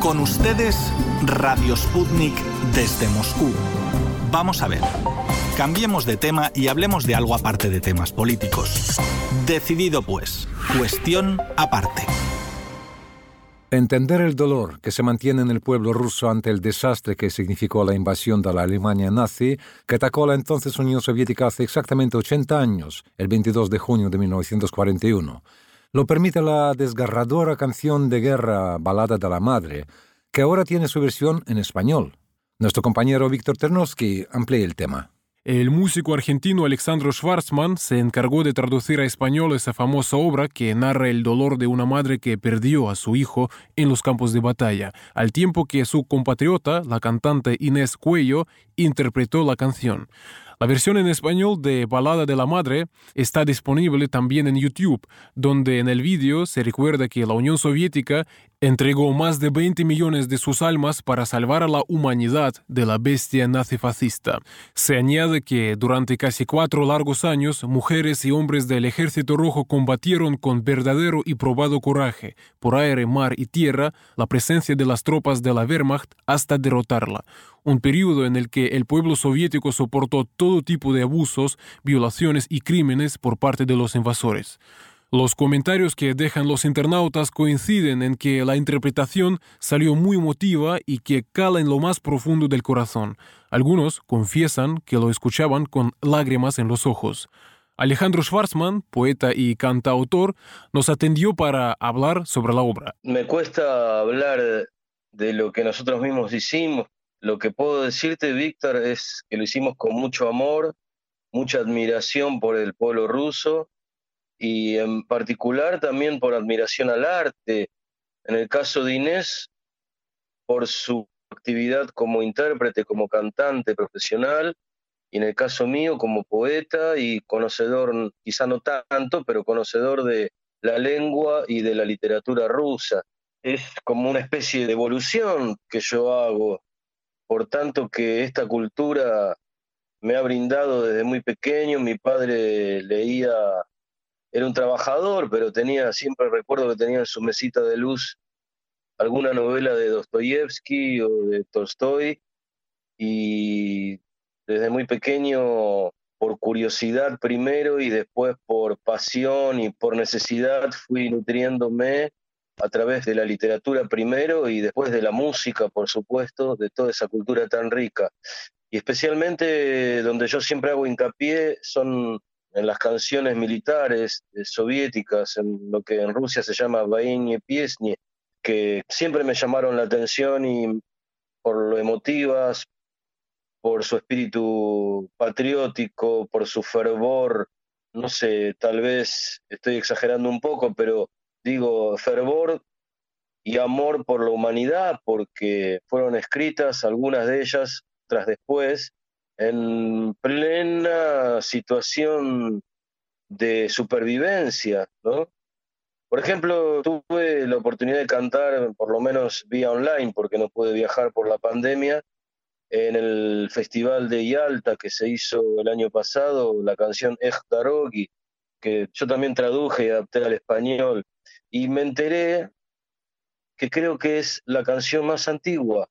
Con ustedes, Radio Sputnik desde Moscú. Vamos a ver. Cambiemos de tema y hablemos de algo aparte de temas políticos. Decidido pues. Cuestión aparte. Entender el dolor que se mantiene en el pueblo ruso ante el desastre que significó la invasión de la Alemania nazi, que atacó a la entonces Unión Soviética hace exactamente 80 años, el 22 de junio de 1941 lo permite la desgarradora canción de guerra Balada de la Madre, que ahora tiene su versión en español. Nuestro compañero Víctor Ternovsky amplía el tema. El músico argentino Alexandro Schwarzman se encargó de traducir a español esa famosa obra que narra el dolor de una madre que perdió a su hijo en los campos de batalla, al tiempo que su compatriota, la cantante Inés Cuello, interpretó la canción. La versión en español de Balada de la Madre está disponible también en YouTube, donde en el vídeo se recuerda que la Unión Soviética entregó más de 20 millones de sus almas para salvar a la humanidad de la bestia nazifascista. Se añade que durante casi cuatro largos años, mujeres y hombres del Ejército Rojo combatieron con verdadero y probado coraje, por aire, mar y tierra, la presencia de las tropas de la Wehrmacht hasta derrotarla un periodo en el que el pueblo soviético soportó todo tipo de abusos, violaciones y crímenes por parte de los invasores. Los comentarios que dejan los internautas coinciden en que la interpretación salió muy emotiva y que cala en lo más profundo del corazón. Algunos confiesan que lo escuchaban con lágrimas en los ojos. Alejandro Schwarzman, poeta y cantautor, nos atendió para hablar sobre la obra. Me cuesta hablar de lo que nosotros mismos hicimos. Lo que puedo decirte, Víctor, es que lo hicimos con mucho amor, mucha admiración por el pueblo ruso y en particular también por admiración al arte. En el caso de Inés, por su actividad como intérprete, como cantante profesional, y en el caso mío como poeta y conocedor, quizá no tanto, pero conocedor de la lengua y de la literatura rusa. Es como una especie de evolución que yo hago, por tanto que esta cultura me ha brindado desde muy pequeño, mi padre leía era un trabajador, pero tenía, siempre recuerdo que tenía en su mesita de luz alguna novela de Dostoyevsky o de Tolstoy, y desde muy pequeño, por curiosidad primero y después por pasión y por necesidad, fui nutriéndome a través de la literatura primero y después de la música, por supuesto, de toda esa cultura tan rica. Y especialmente donde yo siempre hago hincapié son en las canciones militares eh, soviéticas, en lo que en Rusia se llama Vaenie Piesnie, que siempre me llamaron la atención y por lo emotivas, por su espíritu patriótico, por su fervor, no sé, tal vez estoy exagerando un poco, pero digo fervor y amor por la humanidad, porque fueron escritas algunas de ellas tras después en plena situación de supervivencia, ¿no? Por ejemplo, tuve la oportunidad de cantar, por lo menos vía online, porque no pude viajar por la pandemia, en el Festival de Yalta que se hizo el año pasado, la canción Ech Darogi, que yo también traduje y adapté al español, y me enteré que creo que es la canción más antigua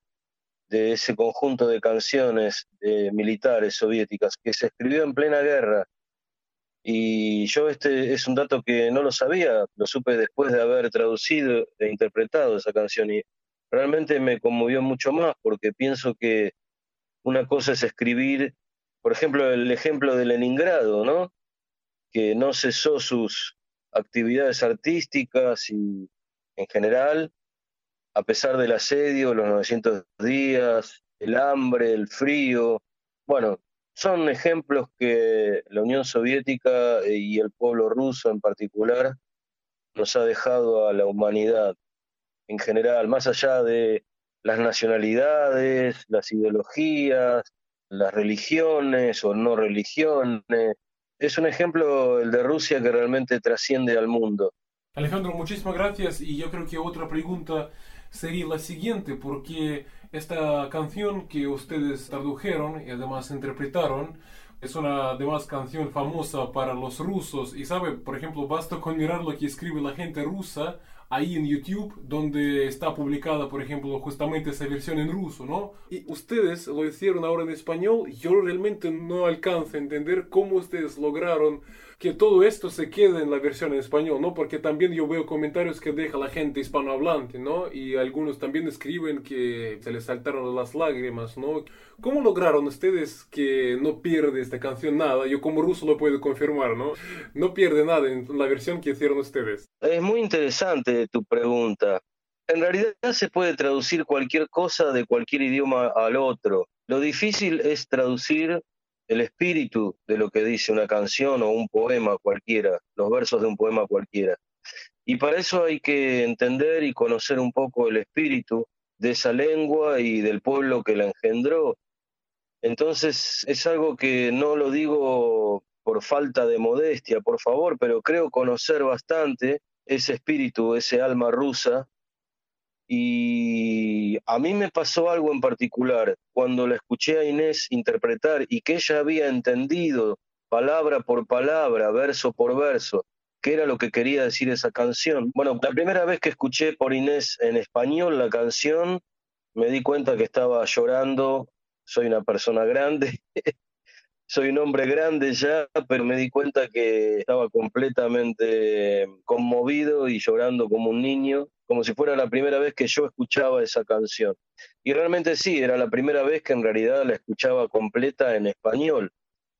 de ese conjunto de canciones de militares soviéticas que se escribió en plena guerra. Y yo este es un dato que no lo sabía, lo supe después de haber traducido e interpretado esa canción y realmente me conmovió mucho más porque pienso que una cosa es escribir, por ejemplo, el ejemplo de Leningrado, ¿no? Que no cesó sus actividades artísticas y en general a pesar del asedio, los 900 días, el hambre, el frío. Bueno, son ejemplos que la Unión Soviética y el pueblo ruso en particular nos ha dejado a la humanidad en general, más allá de las nacionalidades, las ideologías, las religiones o no religiones. Es un ejemplo el de Rusia que realmente trasciende al mundo. Alejandro, muchísimas gracias y yo creo que otra pregunta sería la siguiente, porque esta canción que ustedes tradujeron y además interpretaron es una además canción famosa para los rusos y sabe, por ejemplo, basta con mirar lo que escribe la gente rusa ahí en YouTube, donde está publicada, por ejemplo, justamente esa versión en ruso, ¿no? Y ustedes lo hicieron ahora en español, yo realmente no alcanzo a entender cómo ustedes lograron que todo esto se quede en la versión en español, ¿no? Porque también yo veo comentarios que deja la gente hispanohablante, ¿no? Y algunos también escriben que se les saltaron las lágrimas, ¿no? ¿Cómo lograron ustedes que no pierde esta canción nada? Yo como ruso lo puedo confirmar, ¿no? No pierde nada en la versión que hicieron ustedes. Es muy interesante tu pregunta. En realidad se puede traducir cualquier cosa de cualquier idioma al otro. Lo difícil es traducir el espíritu de lo que dice una canción o un poema cualquiera, los versos de un poema cualquiera. Y para eso hay que entender y conocer un poco el espíritu de esa lengua y del pueblo que la engendró. Entonces es algo que no lo digo por falta de modestia, por favor, pero creo conocer bastante ese espíritu, ese alma rusa y a mí me pasó algo en particular cuando la escuché a Inés interpretar y que ella había entendido palabra por palabra, verso por verso, qué era lo que quería decir esa canción. Bueno, la primera vez que escuché por Inés en español la canción, me di cuenta que estaba llorando, soy una persona grande, soy un hombre grande ya, pero me di cuenta que estaba completamente conmovido y llorando como un niño como si fuera la primera vez que yo escuchaba esa canción. Y realmente sí, era la primera vez que en realidad la escuchaba completa en español.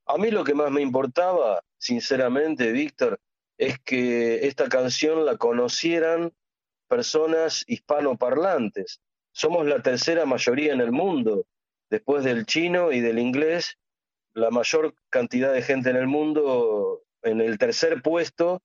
A mí lo que más me importaba, sinceramente, Víctor, es que esta canción la conocieran personas hispanoparlantes. Somos la tercera mayoría en el mundo. Después del chino y del inglés, la mayor cantidad de gente en el mundo, en el tercer puesto,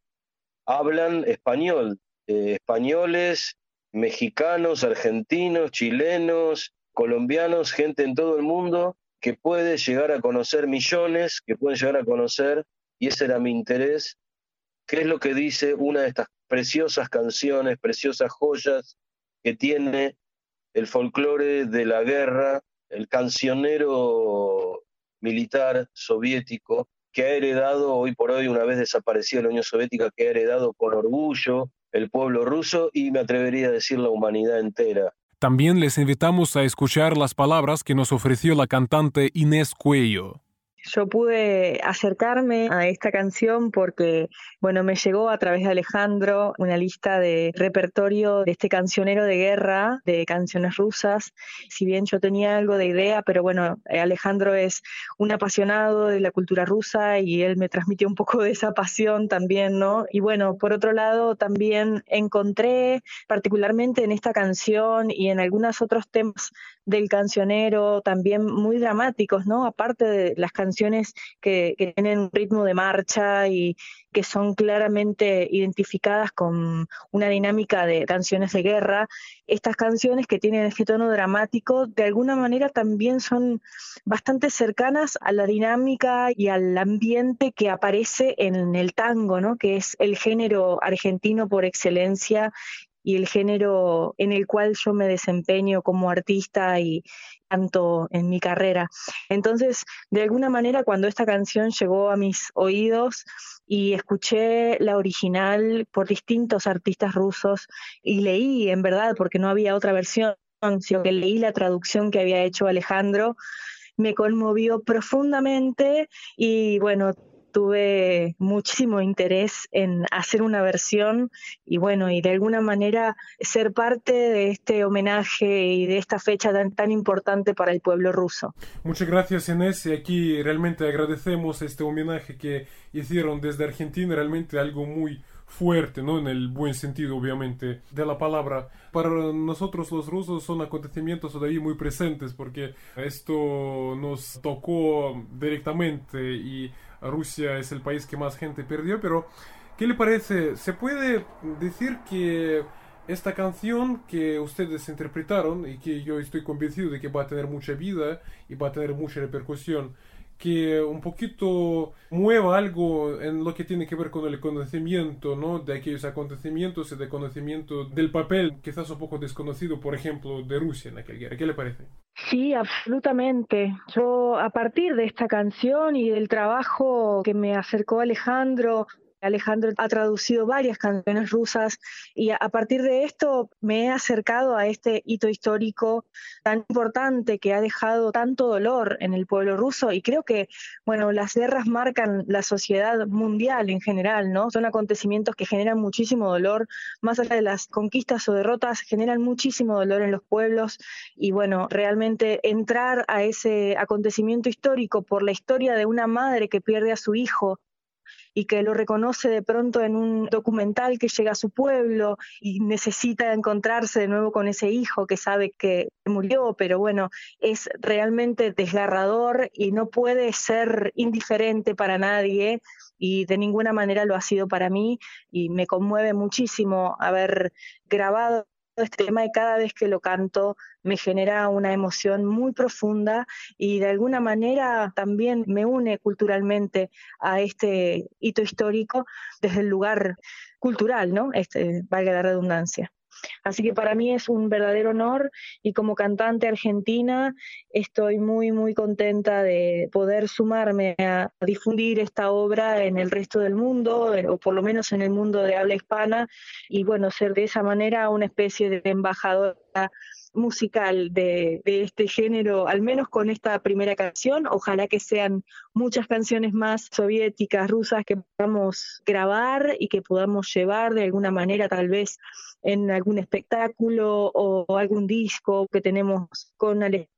hablan español. Eh, españoles, mexicanos, argentinos, chilenos, colombianos, gente en todo el mundo que puede llegar a conocer millones, que puede llegar a conocer, y ese era mi interés, qué es lo que dice una de estas preciosas canciones, preciosas joyas que tiene el folclore de la guerra, el cancionero militar soviético que ha heredado hoy por hoy, una vez desaparecida la Unión Soviética, que ha heredado con orgullo el pueblo ruso y me atrevería a decir la humanidad entera. También les invitamos a escuchar las palabras que nos ofreció la cantante Inés Cuello yo pude acercarme a esta canción porque, bueno, me llegó a través de Alejandro una lista de repertorio de este cancionero de guerra, de canciones rusas. Si bien yo tenía algo de idea, pero bueno, eh, Alejandro es un apasionado de la cultura rusa y él me transmitió un poco de esa pasión también, ¿no? Y bueno, por otro lado, también encontré particularmente en esta canción y en algunos otros temas del cancionero también muy dramáticos, ¿no? Aparte de las canciones que, tienen un ritmo de marcha y que son claramente identificadas con una dinámica de canciones de guerra, estas canciones que tienen este tono dramático de alguna manera también son bastante cercanas a la dinámica y al ambiente que aparece en el tango, ¿no? Que es el género argentino por excelencia y el género en el cual yo me desempeño como artista y tanto en mi carrera. Entonces, de alguna manera, cuando esta canción llegó a mis oídos y escuché la original por distintos artistas rusos y leí, en verdad, porque no había otra versión, sino que leí la traducción que había hecho Alejandro, me conmovió profundamente y bueno, tuve muchísimo interés en hacer una versión y bueno, y de alguna manera ser parte de este homenaje y de esta fecha tan, tan importante para el pueblo ruso. Muchas gracias Inés y aquí realmente agradecemos este homenaje que hicieron desde Argentina, realmente algo muy fuerte, ¿no? En el buen sentido, obviamente, de la palabra. Para nosotros los rusos son acontecimientos todavía muy presentes porque esto nos tocó directamente y Rusia es el país que más gente perdió, pero ¿qué le parece? ¿Se puede decir que esta canción que ustedes interpretaron y que yo estoy convencido de que va a tener mucha vida y va a tener mucha repercusión, que un poquito mueva algo en lo que tiene que ver con el conocimiento ¿no? de aquellos acontecimientos y de conocimiento del papel quizás un poco desconocido, por ejemplo, de Rusia en aquel guerra. ¿Qué le parece? Sí, absolutamente. Yo a partir de esta canción y del trabajo que me acercó Alejandro Alejandro ha traducido varias canciones rusas y a partir de esto me he acercado a este hito histórico tan importante que ha dejado tanto dolor en el pueblo ruso y creo que, bueno, las guerras marcan la sociedad mundial en general, ¿no? Son acontecimientos que generan muchísimo dolor, más allá de las conquistas o derrotas, generan muchísimo dolor en los pueblos y, bueno, realmente entrar a ese acontecimiento histórico por la historia de una madre que pierde a su hijo y que lo reconoce de pronto en un documental que llega a su pueblo y necesita encontrarse de nuevo con ese hijo que sabe que murió, pero bueno, es realmente desgarrador y no puede ser indiferente para nadie y de ninguna manera lo ha sido para mí y me conmueve muchísimo haber grabado este tema y cada vez que lo canto me genera una emoción muy profunda y de alguna manera también me une culturalmente a este hito histórico desde el lugar cultural, ¿no? Este, valga la redundancia. Así que para mí es un verdadero honor y como cantante argentina estoy muy, muy contenta de poder sumarme a difundir esta obra en el resto del mundo, o por lo menos en el mundo de habla hispana, y bueno, ser de esa manera una especie de musical de, este género, al menos con esta primera canción. Ojalá que sean muchas canciones más soviéticas, rusas, que podamos grabar y que podamos llevar de alguna manera, tal vez en algún espectáculo o algún disco que tenemos con Alejandro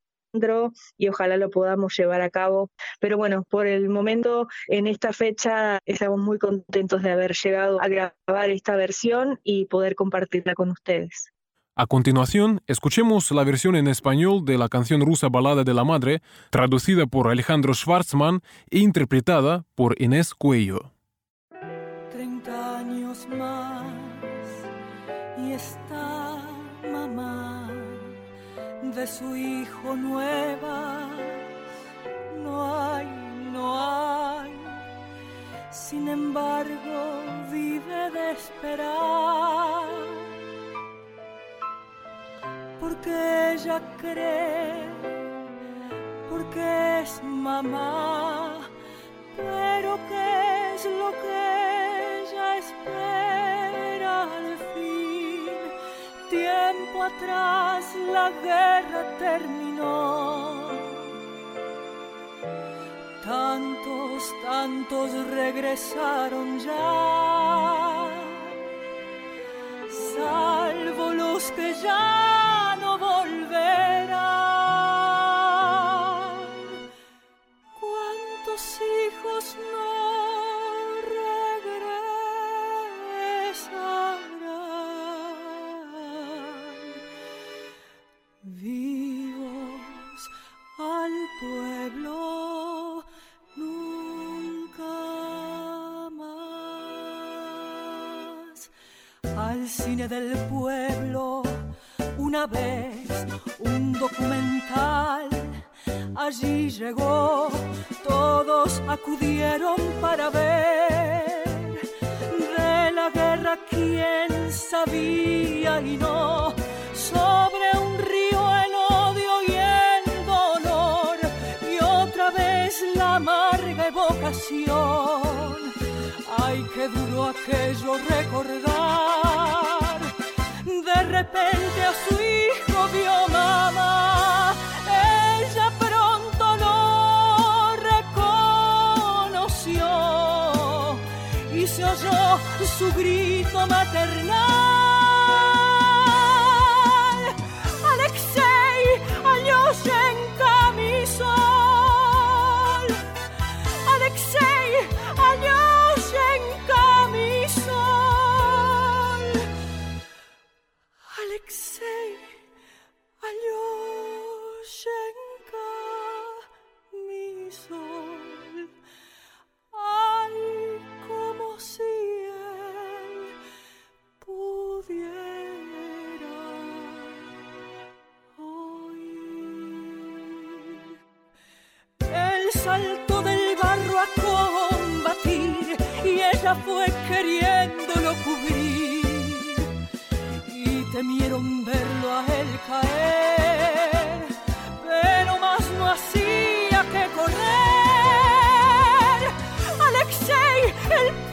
y ojalá lo podamos llevar a cabo. Pero bueno, por el momento, en esta fecha, estamos muy contentos de haber llegado a grabar esta versión y poder compartirla con ustedes. A continuación, escuchemos la versión en español de la canción rusa Balada de la Madre, traducida por Alejandro Schwarzman e interpretada por Inés Cuello. Treinta años más y está mamá de su hijo nueva. No hay, no hay. Sin embargo, vive de esperar porque ella cree, porque es mamá, pero ¿qué es lo que ella espera al fin? Tiempo atrás la guerra terminó. Tantos, tantos regresaron ya, salvo los que ya cine del pueblo una vez un documental. Allí llegó, todos acudieron para ver de la guerra quién sabía y no sobre un río el odio y el dolor y otra vez la amarga evocación. Ay, qué duro aquello recordar repente a su hijo vio mamá. Ella pronto lo reconoció y se oyó su grito maternal. Fue queriéndolo cubrir y temieron verlo a él caer, pero más no hacía que correr. Alexei, el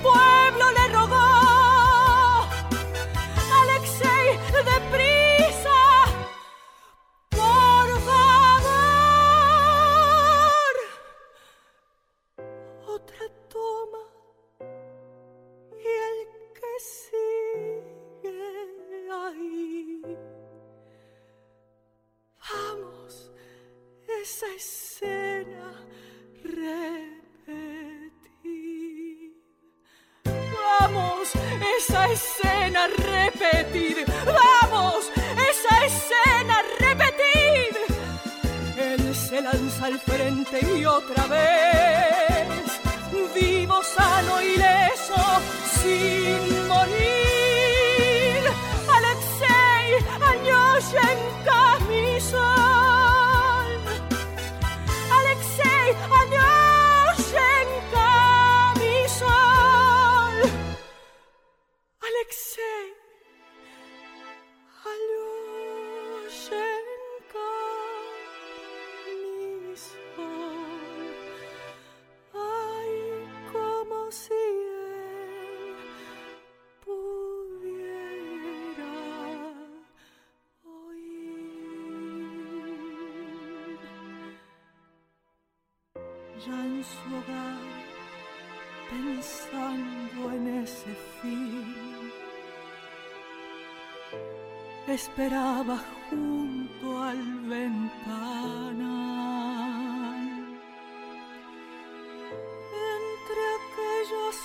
al frente y otra vez, vivo, sano, ileso, sin morir. Alexei Añoshenka, mi Ya en su hogar, pensando en ese fin, esperaba junto al ventanal. Entre aquellos